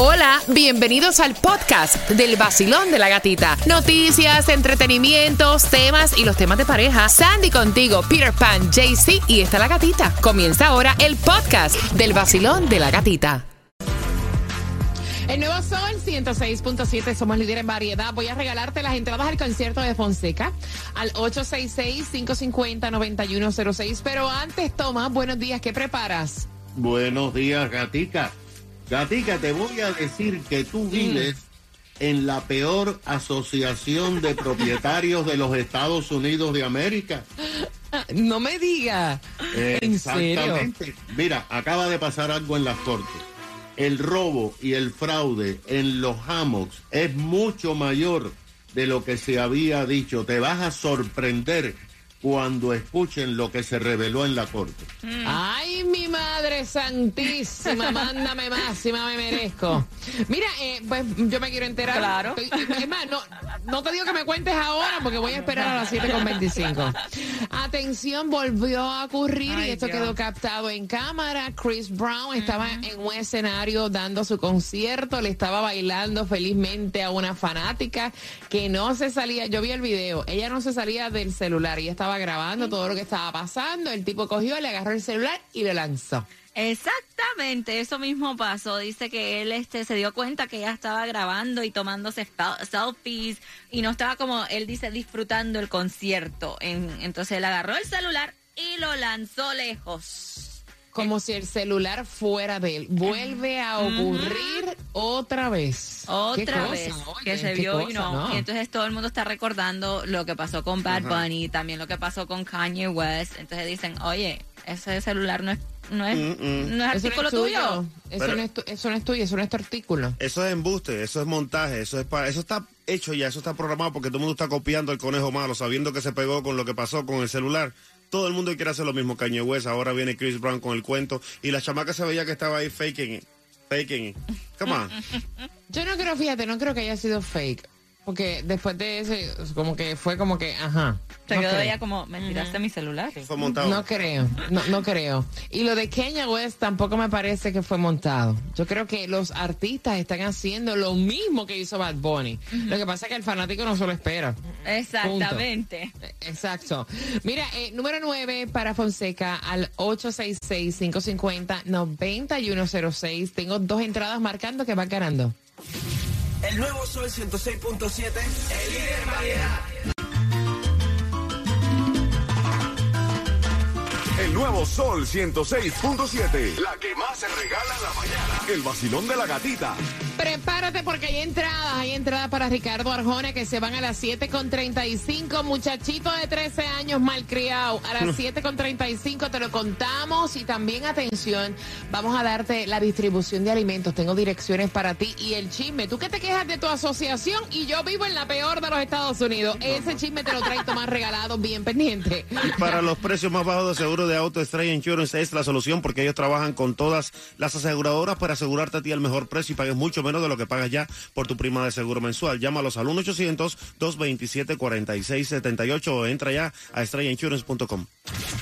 Hola, bienvenidos al podcast del vacilón de la gatita. Noticias, entretenimientos, temas y los temas de pareja. Sandy contigo, Peter Pan, JC y está la gatita. Comienza ahora el podcast del vacilón de la gatita. El nuevo Sol 106.7, somos líder en variedad. Voy a regalarte las entradas al concierto de Fonseca al 866-550-9106. Pero antes, Tomás, buenos días, ¿qué preparas? Buenos días, Gatica. Gatica, te voy a decir que tú vives en la peor asociación de propietarios de los Estados Unidos de América. No me diga. ¿En serio? Mira, acaba de pasar algo en las cortes. El robo y el fraude en los hammocks es mucho mayor de lo que se había dicho. Te vas a sorprender cuando escuchen lo que se reveló en la corte. Ay, mi madre santísima, mándame más si más me merezco. Mira, eh, pues yo me quiero enterar. Claro. Estoy- es más, no, no te digo que me cuentes ahora porque voy a esperar a las 7.25. Atención, volvió a ocurrir y esto Dios. quedó captado en cámara. Chris Brown estaba en un escenario dando su concierto, le estaba bailando felizmente a una fanática que no se salía. Yo vi el video, ella no se salía del celular, ella estaba grabando todo lo que estaba pasando. El tipo cogió, le agarró el celular y lo lanzó. Exactamente, eso mismo pasó. Dice que él este se dio cuenta que ella estaba grabando y tomándose selfies y no estaba como él dice disfrutando el concierto. En- entonces él agarró el celular y lo lanzó lejos. Como si el celular fuera de él. Vuelve a ocurrir otra vez. Otra cosa, vez oye, que se vio y cosa, no. ¿no? Y entonces todo el mundo está recordando lo que pasó con Bad Bunny, también lo que pasó con Kanye West. Entonces dicen, oye, ese celular no es, no es, no es Eso no artículo es tuyo. tuyo. Eso, Pero- no es tu- eso no es tuyo, eso no es tu artículo. Eso es embuste, eso es montaje, eso es para, eso está hecho ya, eso está programado porque todo el mundo está copiando el conejo malo, sabiendo que se pegó con lo que pasó con el celular. Todo el mundo quiere hacer lo mismo, Kanye West, ahora viene Chris Brown con el cuento y la chamaca se veía que estaba ahí faking it, faking it. Come on. Yo no creo, fíjate, no creo que haya sido fake. Porque después de ese, como que fue como que, ajá. Se no quedó creo. ella como, me tiraste mi celular. Fue montado. No creo, no, no creo. Y lo de Kenya West tampoco me parece que fue montado. Yo creo que los artistas están haciendo lo mismo que hizo Bad Bunny. Lo que pasa es que el fanático no se lo espera. Exactamente. Eh, Exacto. Mira, eh, número 9 para Fonseca al 866-550-9106. Tengo dos entradas marcando que van ganando. El nuevo Sol 106.7, el líder en variedad. El nuevo Sol 106.7. La que más se regala en la mañana. El vacilón de la gatita. Prepárate porque hay entradas, hay entradas para Ricardo Arjona que se van a las 7 con 35, muchachito de 13 años malcriado, a las 7 con 35 te lo contamos. Y también atención, vamos a darte la distribución de alimentos, tengo direcciones para ti y el chisme, tú que te quejas de tu asociación y yo vivo en la peor de los Estados Unidos, ese chisme te lo traigo más regalado, bien pendiente. Y para los precios más bajos de seguro de auto, Estrella Insurance es la solución porque ellos trabajan con todas las aseguradoras para asegurarte a ti el mejor precio y pagues mucho menos de lo que pagas ya por tu prima de seguro mensual. Llámalos al 1-800-227-4678 o entra ya a estrellainsurance.com.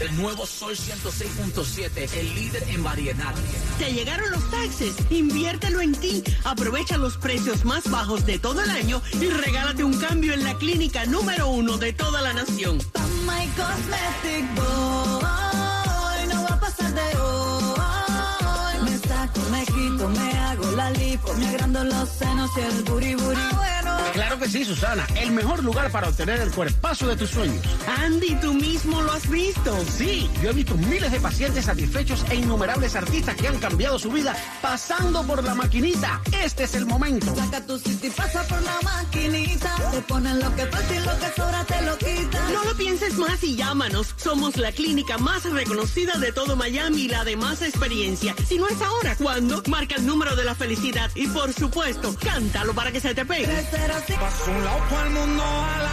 El nuevo Sol 106.7, el líder en variedad. Te llegaron los taxes, inviértelo en ti, aprovecha los precios más bajos de todo el año y regálate un cambio en la clínica número uno de toda la nación. My Cosmetic Boy, no va a pasar de hoy. Me saco, me quito, me hago la lipo, me agrando los senos y el booty. Ah, bueno. Claro que sí, Susana. El mejor lugar para obtener el cuerpazo de tus sueños. Andy, tú mismo lo has visto. Sí, yo he visto miles de pacientes satisfechos e innumerables artistas que han cambiado su vida pasando por la maquinita. Este es el momento. Saca tu city y pasa por la maquinita. Te ponen lo que falta y lo que sobra te lo quita. No lo pienses más y llámanos. Somos la clínica más reconocida de todo Miami y la de más experiencia. Si no es ahora, ¿cuándo? Marca el número de la felicidad y por supuesto, cántalo para que se te pegue. 305 Paso un lado todo el mundo a la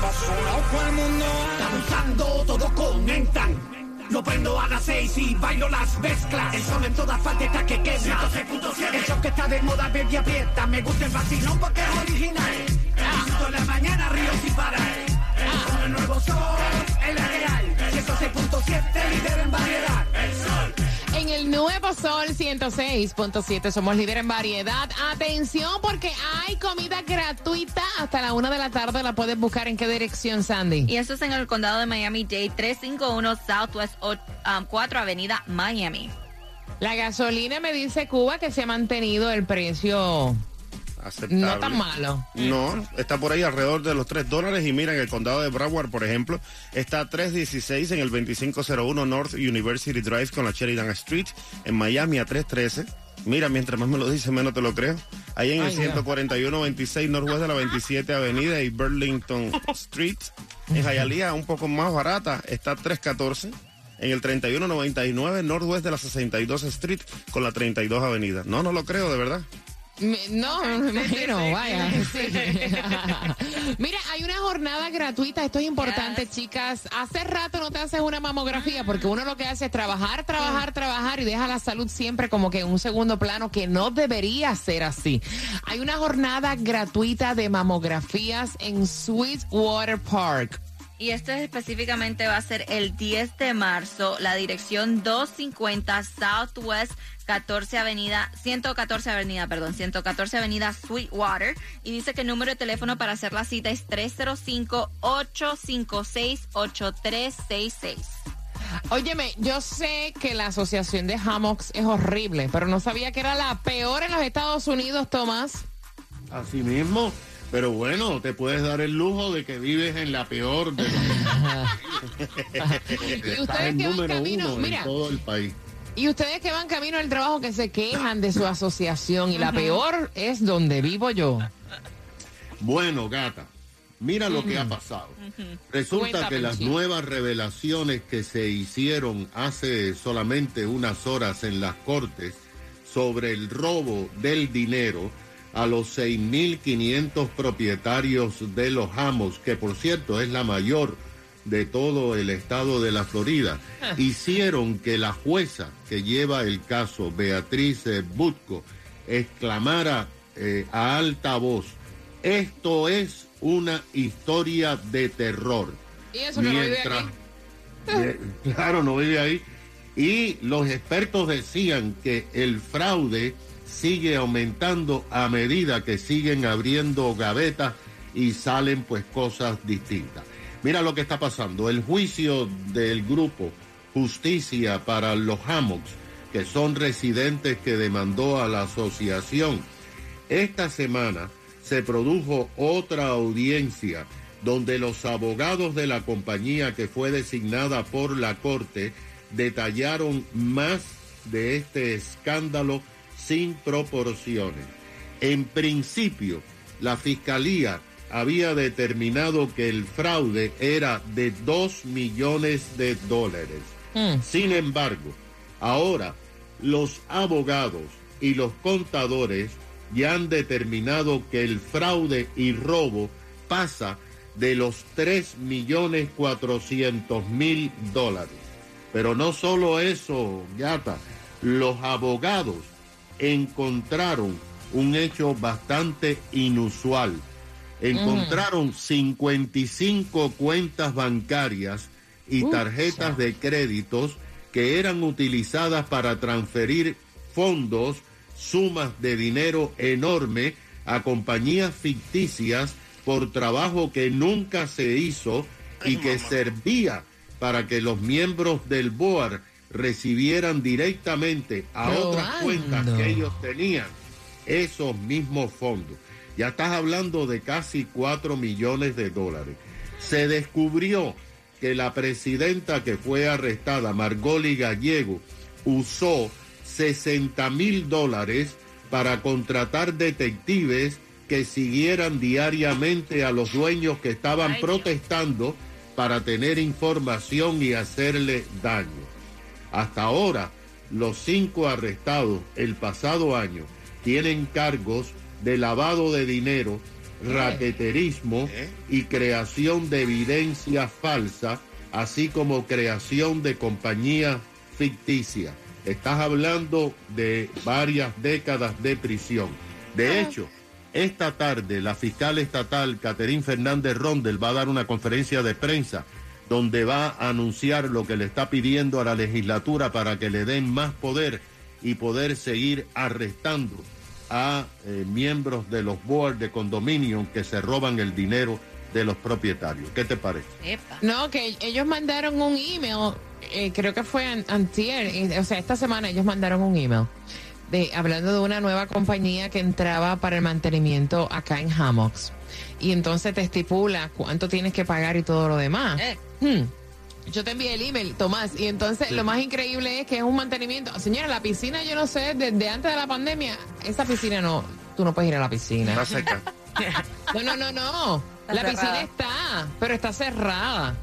Paso un lado todo el mundo a la Abusando, todos comentan. Lo prendo a las seis y bailo las mezclas. El sol en todas falta que quema. 106.7. El show que está de moda, baby, aprieta. Me gusta el vacilón porque es original. En la mañana, río sin parar. Con el nuevo sol, en la real. 106.7, líder en variedad. en el nuevo Sol 106.7. Somos líder en variedad. Atención porque hay comida gratuita hasta la una de la tarde. La puedes buscar en qué dirección, Sandy. Y esto es en el condado de Miami-Dade, 351 Southwest 4 Avenida Miami. La gasolina me dice Cuba que se ha mantenido el precio Aceptable. no tan malo. No, está por ahí alrededor de los 3 dólares y mira, en el condado de Broward, por ejemplo, está a 3.16 en el 2501 North University Drive con la Sheridan Street, en Miami a 3.13. Mira, mientras más me lo dice, menos te lo creo. Ahí en el Ay, ya. 141-26 Northwest de la 27 Avenida y Burlington Street. En Hialeah, un poco más barata, está a 3.14. En el 3199 Northwest de la 62 Street con la 32 Avenida. No, no lo creo, de verdad. Me- No, me imagino, vaya. sí. Mira, hay una jornada gratuita, esto es importante, Yes. chicas. Hace rato no te haces una mamografía porque uno lo que hace es trabajar, trabajar, trabajar y deja la salud siempre como que en un segundo plano que no debería ser así. Hay una jornada gratuita de mamografías en Sweetwater Park. Y este específicamente va a ser el 10 de marzo, la dirección 250 Southwest 14 Avenida, 114 Avenida, perdón, 114 Avenida Sweetwater. Y dice que el número de teléfono para hacer la cita es 305-856-8366. Óyeme, yo sé que la asociación de hammocks es horrible, pero no sabía que era la peor en los Estados Unidos, Tomás. Así mismo. Pero bueno, te puedes dar el lujo de que vives en la peor de los Y ustedes que van número camino, uno mira, en todo el país. Y ustedes que van camino al trabajo que se quejan de su asociación. Y la peor es donde vivo yo. Bueno, gata, mira lo que ha pasado. Resulta que las nuevas revelaciones que se hicieron hace solamente unas horas en las cortes sobre el robo del dinero a los 6.500 propietarios de los Hammocks, que por cierto es la mayor de todo el estado de la Florida, hicieron que la jueza que lleva el caso, Beatriz eh, Butko, exclamara eh, a alta voz, esto es una historia de terror. Y eso que no vive aquí. Claro, no vive ahí. Y los expertos decían que el fraude sigue aumentando a medida que siguen abriendo gavetas y salen pues cosas distintas. Mira lo que está pasando. El juicio del grupo Justicia para los Hammocks, que son residentes que demandó a la asociación, esta semana se produjo otra audiencia donde los abogados de la compañía que fue designada por la corte detallaron más de este escándalo sin proporciones. En principio, la fiscalía había determinado que el fraude era de 2 millones de dólares. Sin embargo, ahora los abogados y los contadores ya han determinado que el fraude y robo pasa de los 3 millones 400 mil dólares. Pero no solo eso, Gata, los abogados encontraron un hecho bastante inusual. Encontraron 55 cuentas bancarias y tarjetas de créditos que eran utilizadas para transferir fondos, sumas de dinero enorme a compañías ficticias por trabajo que nunca se hizo y que servía para que los miembros del BOAR recibieran directamente a otras cuentas que ellos tenían esos mismos fondos. Ya estás hablando de casi 4 millones de dólares. Se descubrió que la presidenta que fue arrestada, Margoli Gallego, usó 60 mil dólares para contratar detectives que siguieran diariamente a los dueños que estaban Ay, protestando para tener información y hacerle daño. Hasta ahora, los cinco arrestados el pasado año tienen cargos de lavado de dinero, raqueterismo ¿Eh? y creación de evidencia falsa, así como creación de compañía ficticia. Estás hablando de varias décadas de prisión. De hecho, esta tarde la fiscal estatal Caterín Fernández Rondel va a dar una conferencia de prensa donde va a anunciar lo que le está pidiendo a la legislatura para que le den más poder y poder seguir arrestando a eh, miembros de los boards de condominio que se roban el dinero de los propietarios. ¿Qué te parece? Epa. No, que ellos mandaron un email, eh, creo que fue an- antier, eh, o sea, esta semana ellos mandaron un email de hablando de una nueva compañía que entraba para el mantenimiento acá en Hammocks. Y entonces te estipula cuánto tienes que pagar y todo lo demás. Eh. Hmm. Yo te envié el email, Tomás, y entonces lo más increíble es que es un mantenimiento. Señora, la piscina, yo no sé, desde antes de la pandemia, esa piscina no, tú no puedes ir a la piscina. Está seca. No, no, no, no. Está la cerrada. piscina está, pero está cerrada.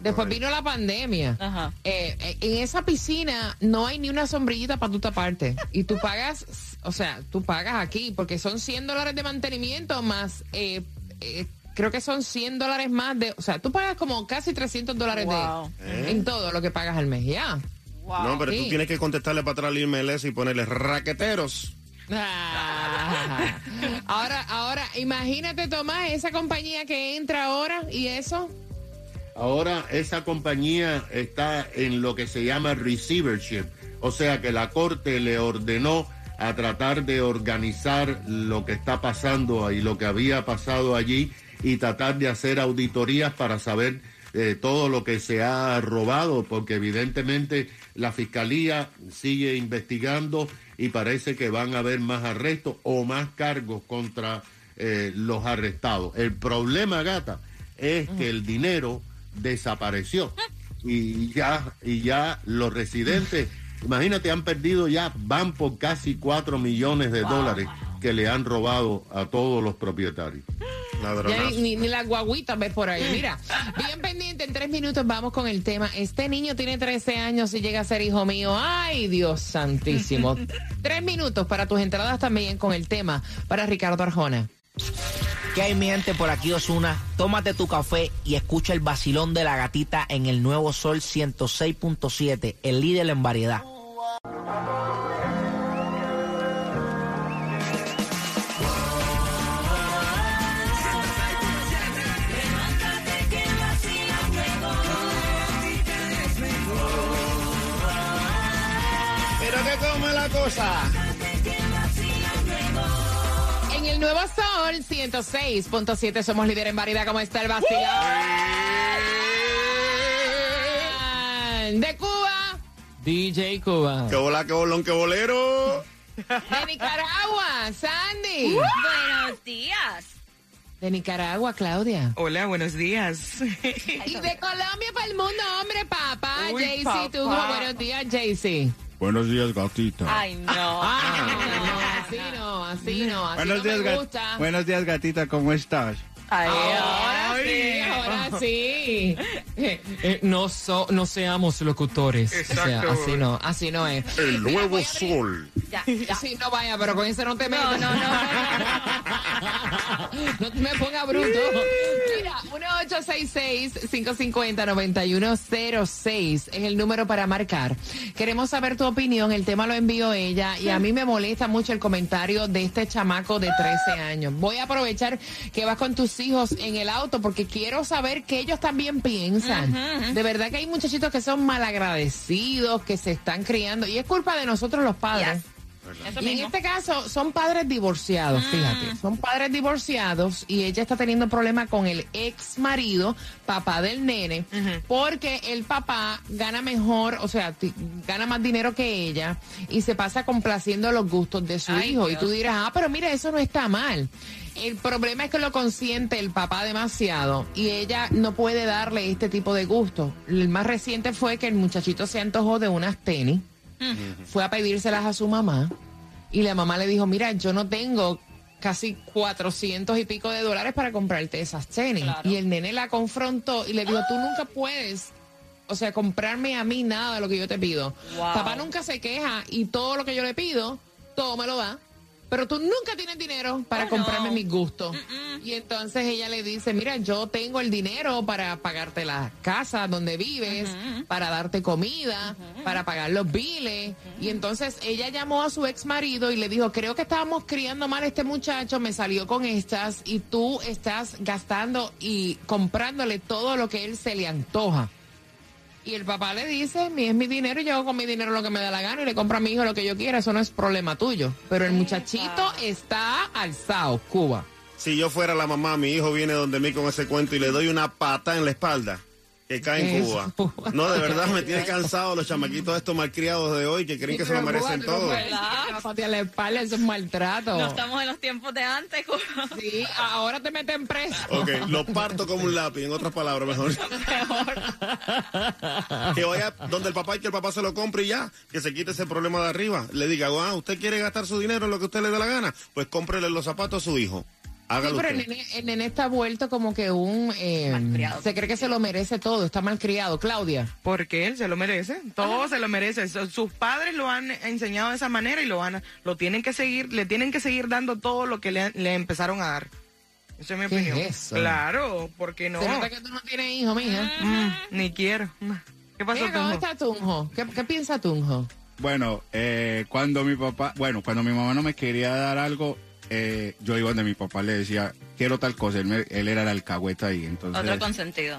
Después vino la pandemia. Ajá. Eh, eh, en esa piscina no hay ni una sombrillita para tu taparte. Y tú pagas, o sea, tú pagas aquí porque son 100 dólares de mantenimiento más, eh, eh, creo que son 100 dólares más de, o sea, tú pagas como casi 300 dólares Wow. de, en todo lo que pagas al mes, ya. No, pero Sí. tú tienes que contestarle para atrás al MLS y ponerle raqueteros. Ah. Ahora, ahora, imagínate, Tomás, esa compañía que entra ahora y eso. Ahora esa compañía está en lo que se llama receivership, o sea que la corte le ordenó a tratar de organizar lo que está pasando y lo que había pasado allí y tratar de hacer auditorías para saber eh, todo lo que se ha robado, porque evidentemente la fiscalía sigue investigando y parece que van a haber más arrestos o más cargos contra eh, los arrestados. El problema, gata, es que el dinero desapareció y ya y ya los residentes imagínate han perdido ya van por casi 4 millones de dólares que le han robado a todos los propietarios Ya ni, ni, ni la guaguita ves por ahí. Mira, bien pendiente, en tres minutos vamos con el tema. Este niño tiene 13 años y llega a ser hijo mío. Ay, Dios santísimo. tres minutos para tus entradas también con el tema para Ricardo Arjona. ¿Qué hay mi gente por aquí Osuna? Tómate tu café y escucha el vacilón de la gatita en el nuevo Sol 106.7, el líder en variedad. Cosa. En el nuevo Sol 106.7 somos líder en variedad. ¿Cómo está el vacilón? De Cuba, DJ Cuba. Que bola, que bolón, que bolero. De Nicaragua, Sandy. Buenos días. De Nicaragua, Claudia. Hola, buenos días. Y de Colombia para el mundo, hombre, papá. Jaycee, tú, buenos días, Jaycee. buenos días gatita Ay, no. Ah, así no, así no, así no me gusta. buenos días, gatita, ¿cómo estás? Ay, Ahora sí, ahora sí. Eh, eh, no, so- no seamos locutores. O sea, Exacto. así no, así no es. el nuevo sol ya, ya. Sí, no vaya, pero con ese no te metas. No, no, no. no te me pongas bruto. Mira, 1866-550-9106 es el número para marcar. Queremos saber tu opinión. El tema lo envió ella y a mí me molesta mucho el comentario de este chamaco de 13 años. Voy a aprovechar que vas con tus hijos en el auto porque quiero saber qué ellos también piensan. De verdad que hay muchachitos que son malagradecidos, que se están criando y es culpa de nosotros los padres. Yes. Y en este caso son padres divorciados, fíjate. Son padres divorciados y ella está teniendo problemas con el ex marido, papá del nene, porque el papá gana mejor, o sea, ti- gana más dinero que ella y se pasa complaciendo los gustos de su Ay, hijo. Y tú dirás, ah, pero mira, eso no está mal. El problema es que lo consiente el papá demasiado y ella no puede darle este tipo de gusto. El más reciente fue que el muchachito se antojó de unas tenis fue a pedírselas a su mamá y la mamá le dijo, mira, yo no tengo casi 400 y pico de dólares para comprarte esas tenis. Claro. Y el nene la confrontó y le dijo, tú nunca puedes, o sea, comprarme a mí nada de lo que yo te pido. Wow. Papá nunca se queja y todo lo que yo le pido, todo me lo da. Pero tú nunca tienes dinero para Oh, comprarme no. mis gustos. Y entonces ella le dice, mira, yo tengo el dinero para pagarte la casa donde vives, para darte comida, para pagar los biles. Y entonces ella llamó a su ex marido y le dijo, creo que estábamos criando mal a este muchacho, me salió con estas y tú estás gastando y comprándole todo lo que él se le antoja. Y el papá le dice, mi es mi dinero y yo hago con mi dinero lo que me da la gana y le compro a mi hijo lo que yo quiera, eso no es problema tuyo. Pero el muchachito está alzado, Cuba. Si yo fuera la mamá, mi hijo viene donde mí con ese cuento y le doy una pata en la espalda. Que cae en. Cuba. No, de verdad me tiene cansado los chamaquitos estos malcriados de hoy que creen que se lo merecen Cuba, no todo. patear la espalda, eso es maltrato. No estamos en los tiempos de antes. Cuba. Sí, ahora te meten preso. Ok, lo parto como un lápiz, en otras palabras, mejor. que vaya donde el papá y que el papá se lo compre y ya, que se quite ese problema de arriba. Le diga, ah, usted quiere gastar su dinero en lo que usted le dé la gana, pues cómprele los zapatos a su hijo. Sí, Hágalo pero el nene, el nene está vuelto como que un... eh, Malcriado. se cree que se lo merece todo, está malcriado. Claudia. Porque él se lo merece, todo se lo merece. Su- Sus padres lo han enseñado de esa manera y lo van a, lo tienen que seguir, le tienen que seguir dando todo lo que le, le empezaron a dar. Esa es mi ¿Qué opinión. es eso? Claro, porque no. Se nota que tú no tienes hijo, mija. Mm, ni quiero. ¿Qué pasó, Mira, ¿dónde Tunjo? está Tunjo? ¿Qué, qué piensa Tunjo? Bueno, eh, cuando mi papá, bueno, cuando mi mamá no me quería dar algo, eh, yo iba donde mi papá le decía, quiero tal cosa, él, me- él era el alcahueta ahí, entonces... Otro consentido.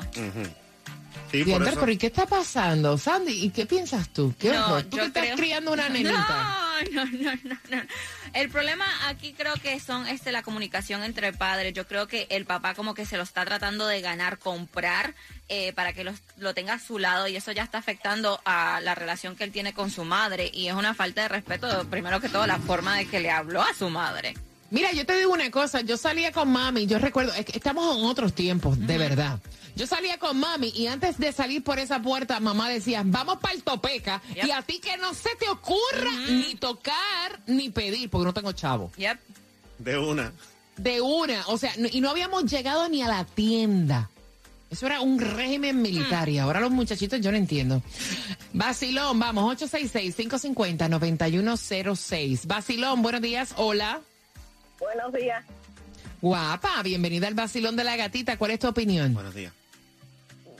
Sí, Diandre, eso. pero ¿y qué está pasando? Sandy, ¿y qué piensas tú? ¿Qué No? ¿Tú yo que estás creo- criando una nenita? No, no, no, no, no. El problema aquí creo que son este la comunicación entre padres. Yo creo que el papá como que se lo está tratando de ganar, comprar eh, para que los- lo tenga a su lado y eso ya está afectando a la relación que él tiene con su madre y es una falta de respeto, primero que todo, la forma de que le habló a su madre. Mira, yo te digo una cosa, yo salía con mami, yo recuerdo, es que estamos en otros tiempos, de verdad. Yo salía con mami y antes de salir por esa puerta, mamá decía, vamos para el topeca Yep. y a ti que no se te ocurra ni tocar ni pedir, porque no tengo chavo. Yep. De una. De una, o sea, no- y no habíamos llegado ni a la tienda. Eso era un régimen militar y ahora los muchachitos yo no entiendo. Basilón, vamos, 866-550-9106. Basilón, buenos días, hola. Buenos días. Guapa, bienvenida al Basilón de la Gatita. ¿Cuál es tu opinión? Buenos días.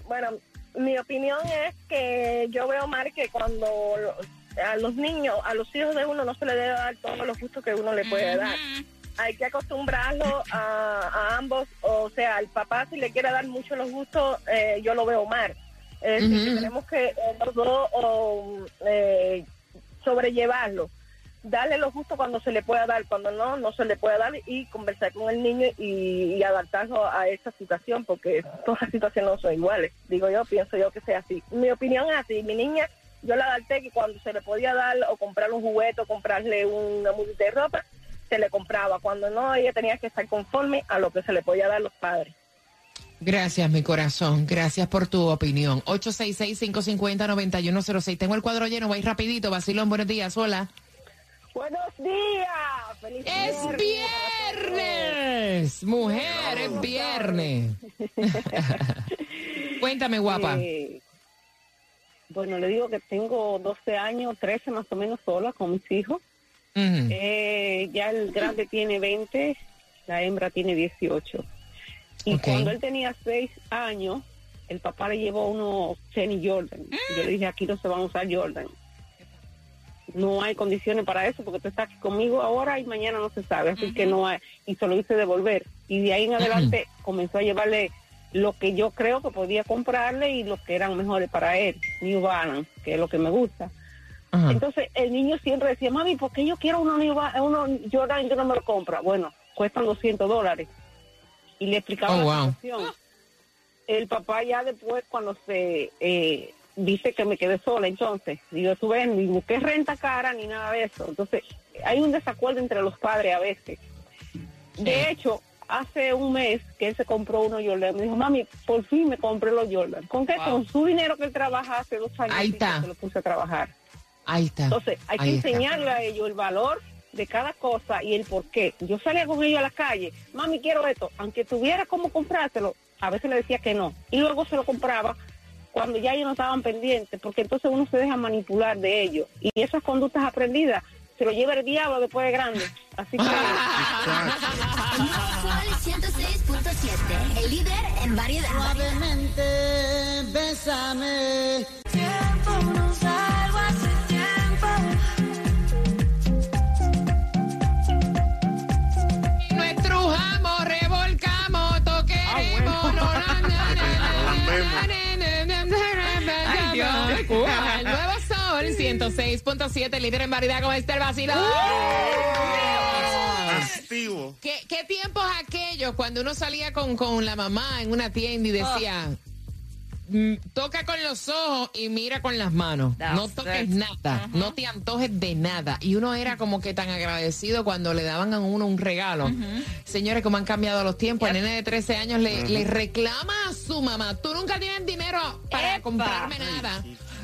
Bueno, mi opinión es que yo veo mal que cuando a los niños, a los hijos de uno no se le debe dar todos los gustos que uno le puede dar. Hay que acostumbrarlo a, a ambos, o sea, al papá si le quiere dar mucho los gustos, eh, yo lo veo mal. Es decir, que Ujú. tenemos que eh, los dos o, eh, sobrellevarlo. Darle los gustos cuando se le pueda dar, cuando no, no se le puede dar y conversar con el niño y, adaptarlo a esa situación, porque todas las situaciones no son iguales. Digo yo, pienso yo que sea así. Mi opinión es así. Mi niña, yo la adapté que cuando se le podía dar o comprarle un juguete o comprarle una muñeca de ropa, se le compraba. Cuando no, ella tenía que estar conforme a lo que se le podía dar los padres. Gracias, mi corazón. Gracias por tu opinión. 866-550-9106. Tengo el cuadro lleno, voy rapidito. Basilón, buenos días, hola. Buenos días. Feliz ¡Es viernes! Mujer, es viernes. Cuéntame, guapa. Eh, bueno, le digo que tengo 12 años, 13 más o menos sola con mis hijos. Eh, ya el grande tiene 20, la hembra tiene 18. Y cuando él tenía 6 años, el papá le llevó unos tenis Jordan. Yo le dije, aquí no se van a usar Jordan. No hay condiciones para eso porque tú estás aquí conmigo ahora y mañana no se sabe, así que no hay. Y se lo hice devolver. Y de ahí en adelante comenzó a llevarle lo que yo creo que podía comprarle y lo que eran mejores para él, New Balance, que es lo que me gusta. Entonces el niño siempre decía, mami, ¿por qué yo quiero uno, New Ba- uno Jordan y tú no me lo compras? Bueno, cuestan 200 dólares. Y le explicaba Oh, la wow. situación. El papá ya después cuando se eh, dice que me quedé sola, entonces, digo, tú ves, ni busqué renta cara ni nada de eso. Entonces, hay un desacuerdo entre los padres a veces. De hecho, hace un mes que él se compró uno Jordan, me dijo, mami, por fin me compré los Jordan. ¿Con qué? Wow. Con su dinero que él trabaja hace dos años. Ahí está. Se lo puse a trabajar. Ahí está. Entonces, hay que está. enseñarle a ellos el valor de cada cosa y el por qué. Yo salía con ellos a la calle, mami, quiero esto. Aunque tuviera cómo comprárselo, a veces le decía que no. Y luego se lo compraba cuando ya ellos no estaban pendientes, porque entonces uno se deja manipular de ellos. Y esas conductas aprendidas se lo lleva el diablo después de grande. Así que... Sol 106.7, el líder en variedad. Suavemente, bésame. 106.7, líder en variedad con este vacilo. Activo. ¿Qué, ¿Qué tiempos aquellos cuando uno salía con, con la mamá en una tienda y decía, mm, toca con los ojos y mira con las manos? That's no toques it. nada, no te antojes de nada. Y uno era como que tan agradecido cuando le daban a uno un regalo. Señores, como han cambiado los tiempos, el nene de 13 años le, le reclama a su mamá, tú nunca tienes dinero para Epa. comprarme nada.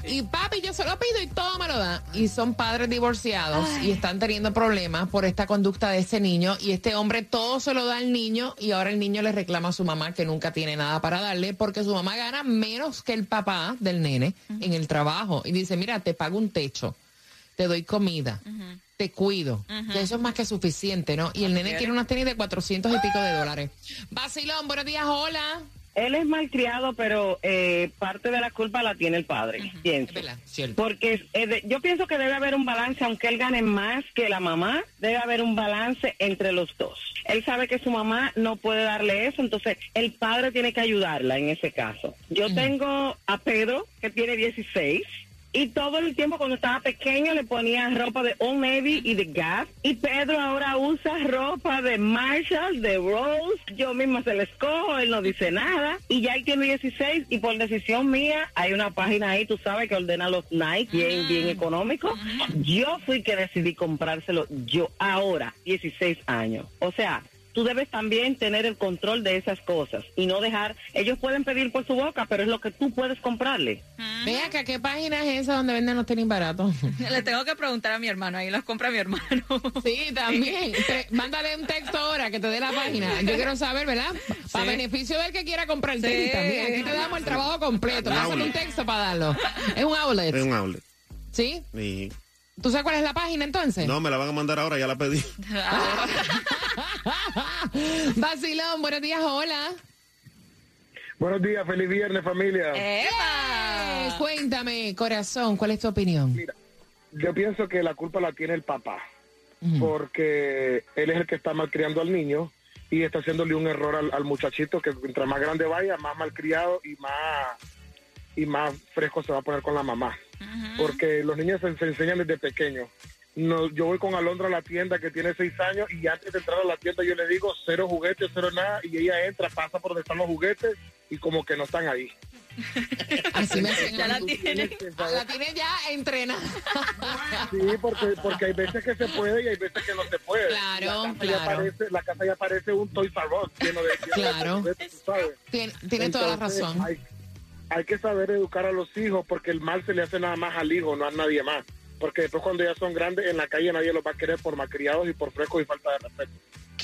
Y papi, yo se lo pido y todo me lo da. Y son padres divorciados y están teniendo problemas por esta conducta de ese niño. Y este hombre todo se lo da al niño y ahora el niño le reclama a su mamá que nunca tiene nada para darle porque su mamá gana menos que el papá del nene en el trabajo. Y dice, mira, te pago un techo, te doy comida. Te cuido. Eso es más que suficiente, ¿no? Y el nene quiere unas tenis de 400 y pico de dólares. Basilón, buenos días, hola. Él es malcriado, pero eh, parte de la culpa la tiene el padre, pienso. Porque eh, de- yo pienso que debe haber un balance, aunque él gane más que la mamá, debe haber un balance entre los dos. Él sabe que su mamá no puede darle eso, entonces el padre tiene que ayudarla en ese caso. Yo tengo a Pedro, que tiene 16. Y todo el tiempo cuando estaba pequeño le ponía ropa de Old Navy y de Gap. Y Pedro ahora usa ropa de Marshall, de Rose. Yo misma se le escojo, él no dice nada. Y ya él tiene 16 y por decisión mía hay una página ahí, tú sabes, que ordena los Nike bien, bien económico. Yo fui que decidí comprárselo yo ahora, 16 años. O sea... Tú debes también tener el control de esas cosas y no dejar, ellos pueden pedir por su boca, pero es lo que tú puedes comprarle. Ve acá, ¿qué página es esa donde venden los tenis baratos? Le tengo que preguntar a mi hermano, ahí los compra mi hermano. Sí, también. Te- mándale un texto ahora que te dé la página. Yo quiero saber, ¿verdad? Para Sí. beneficio del que quiera comprar el tenis Sí. también. Aquí te damos el trabajo completo. Pásame un texto para darlo. Es un outlet. Es un outlet. ¿Sí? Y- ¿Tú sabes cuál es la página entonces? No, me la van a mandar ahora, ya la pedí. Vacilón, buenos días, hola. Buenos días, feliz viernes familia. Cuéntame, corazón, ¿cuál es tu opinión? Yo pienso que la culpa la tiene el papá, porque él es el que está malcriando al niño y está haciéndole un error al, al muchachito que mientras más grande vaya, más malcriado y más y más fresco se va a poner con la mamá. Porque los niños se, se enseñan desde pequeños. No, yo voy con Alondra a la tienda que tiene seis años y antes de entrar a la tienda yo le digo cero juguetes, cero nada y ella entra, pasa por donde están los juguetes y como que no están ahí. Así me enseñan. Ya la tiene. La tiene ya entrenada. Sí, porque, porque hay veces que se puede y hay veces que no se puede. Claro, la casa claro. Ya parece, la casa ya parece un R Us lleno de, lleno de Claro. juguetes. Tien- Tiene toda la razón. Hay, hay que saber educar a los hijos porque el mal se le hace nada más al hijo, no a nadie más. Porque después cuando ya son grandes en la calle nadie los va a querer por malcriados y por frescos y falta de respeto.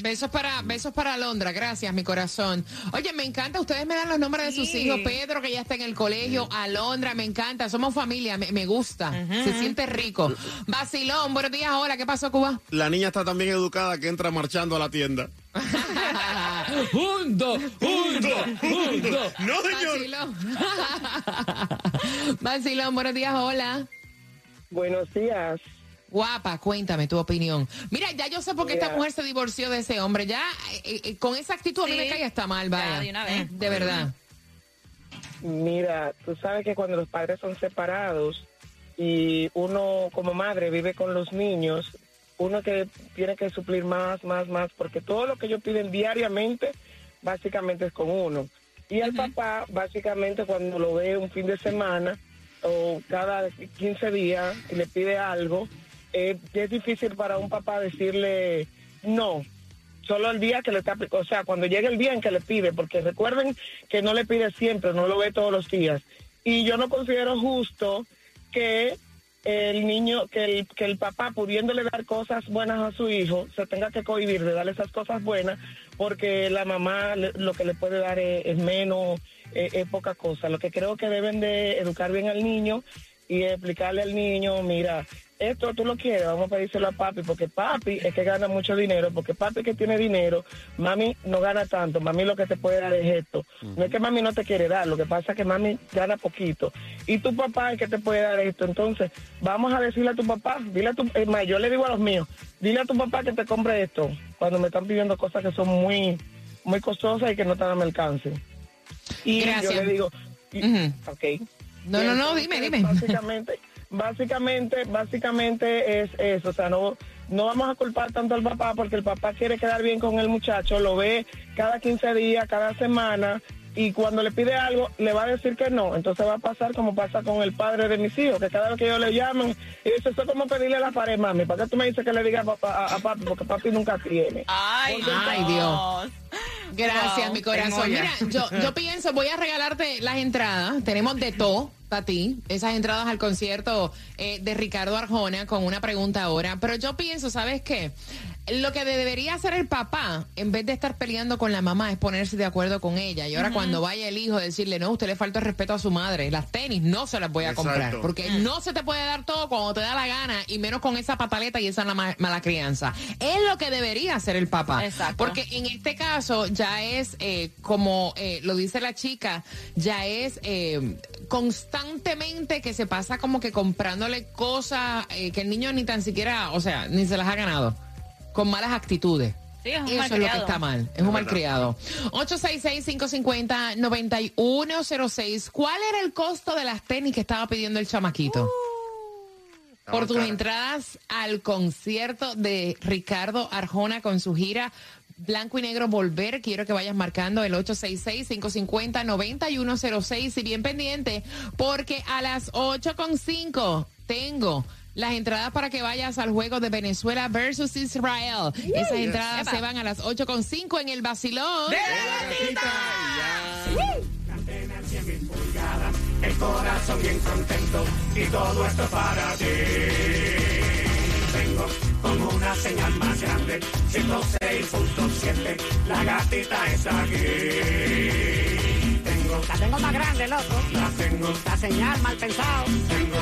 Besos para, besos para Londra, gracias, mi corazón. Oye, me encanta, ustedes me dan los nombres de sus hijos, Pedro, que ya está en el colegio, Alondra, me encanta, somos familia, me, me gusta, se siente rico. Vacilón, buenos días, hola, ¿qué pasó, Cuba? La niña está tan bien educada que entra marchando a la tienda. Junto, junto, junto. No, señor. Vacilón, buenos días, hola. Buenos días. Guapa, cuéntame tu opinión. Mira, ya yo sé por qué esta mujer se divorció de ese hombre. Ya, eh, eh, con esa actitud a mí me cae hasta mal, vaya. de una vez. De verdad. Mira, tú sabes que cuando los padres son separados y uno como madre vive con los niños, uno que tiene que suplir más, más, más, porque todo lo que ellos piden diariamente, básicamente es con uno. Y el papá, básicamente, cuando lo ve un fin de semana o cada 15 días y le pide algo, eh, es difícil para un papá decirle no, solo el día que le está, o sea, cuando llegue el día en que le pide, porque recuerden que no le pide siempre, no lo ve todos los días. Y yo no considero justo que el niño, que el, que el papá pudiéndole dar cosas buenas a su hijo, se tenga que cohibir de darle esas cosas buenas, porque la mamá le- lo que le puede dar es, es menos, eh, es poca cosa. Lo que creo que deben de educar bien al niño y explicarle al niño, mira, esto tú lo quieres, vamos a pedírselo a papi, porque papi es que gana mucho dinero, porque papi que tiene dinero, mami no gana tanto, mami lo que te puede dar es esto. No es que mami no te quiere dar, lo que pasa es que mami gana poquito. Y tu papá es que te puede dar esto. Entonces, vamos a decirle a tu papá, dile a tu, más, yo le digo a los míos, dile a tu papá que te compre esto, cuando me están pidiendo cosas que son muy, muy costosas y que no están a mi alcance. Y Gracias. yo le digo, y- ok. No, Y no, no, dime, dime. Básicamente, básicamente, básicamente es eso, o sea, no, no vamos a culpar tanto al papá porque el papá quiere quedar bien con el muchacho, lo ve cada 15 días, cada semana, y cuando le pide algo, le va a decir que no. Entonces va a pasar como pasa con el padre de mis hijos, que cada vez que ellos le llaman, y dice, eso es como pedirle la pared, mami, ¿para qué tú me dices que le diga a, papá, a, a papi? Porque papi nunca tiene. Ay, Ay, Dios. Gracias, Wow. mi corazón. Mira, yo, yo pienso, voy a regalarte las entradas. Tenemos de todo para ti. Esas entradas al concierto eh, de Ricardo Arjona con una pregunta ahora. Pero yo pienso, ¿sabes qué? Lo que debería hacer el papá, en vez de estar peleando con la mamá, es ponerse de acuerdo con ella. Y ahora cuando vaya el hijo, decirle, no, usted le falta el respeto a su madre. Las tenis no se las voy a Exacto. comprar. Porque no se te puede dar todo cuando te da la gana. Y menos con esa pataleta y esa ma- mala crianza. Es lo que debería hacer el papá. Exacto. Porque en este caso ya es, eh, como eh, lo dice la chica, ya es eh, constantemente que se pasa como que comprándole cosas eh, que el niño ni tan siquiera, o sea, ni se las ha ganado, con malas actitudes. Sí, es un Eso es lo que está mal, es un malcriado. 866-550-9106. ¿Cuál era el costo de las tenis que estaba pidiendo el chamaquito? por tus cara. entradas al concierto de Ricardo Arjona con su gira Blanco y Negro Volver. Quiero que vayas marcando el 866-550-9106 y bien pendiente porque a las 8.5 tengo las entradas para que vayas al juego de Venezuela versus Israel. Esas entradas se van a las 8.5 en el vacilón. 100.000 pulgadas, el corazón bien contento y todo esto para ti. Vengo con una señal más grande, 106.7, la gatita está aquí. Tengo, La tengo más grande, loco. la tengo, La señal mal pensado. tengo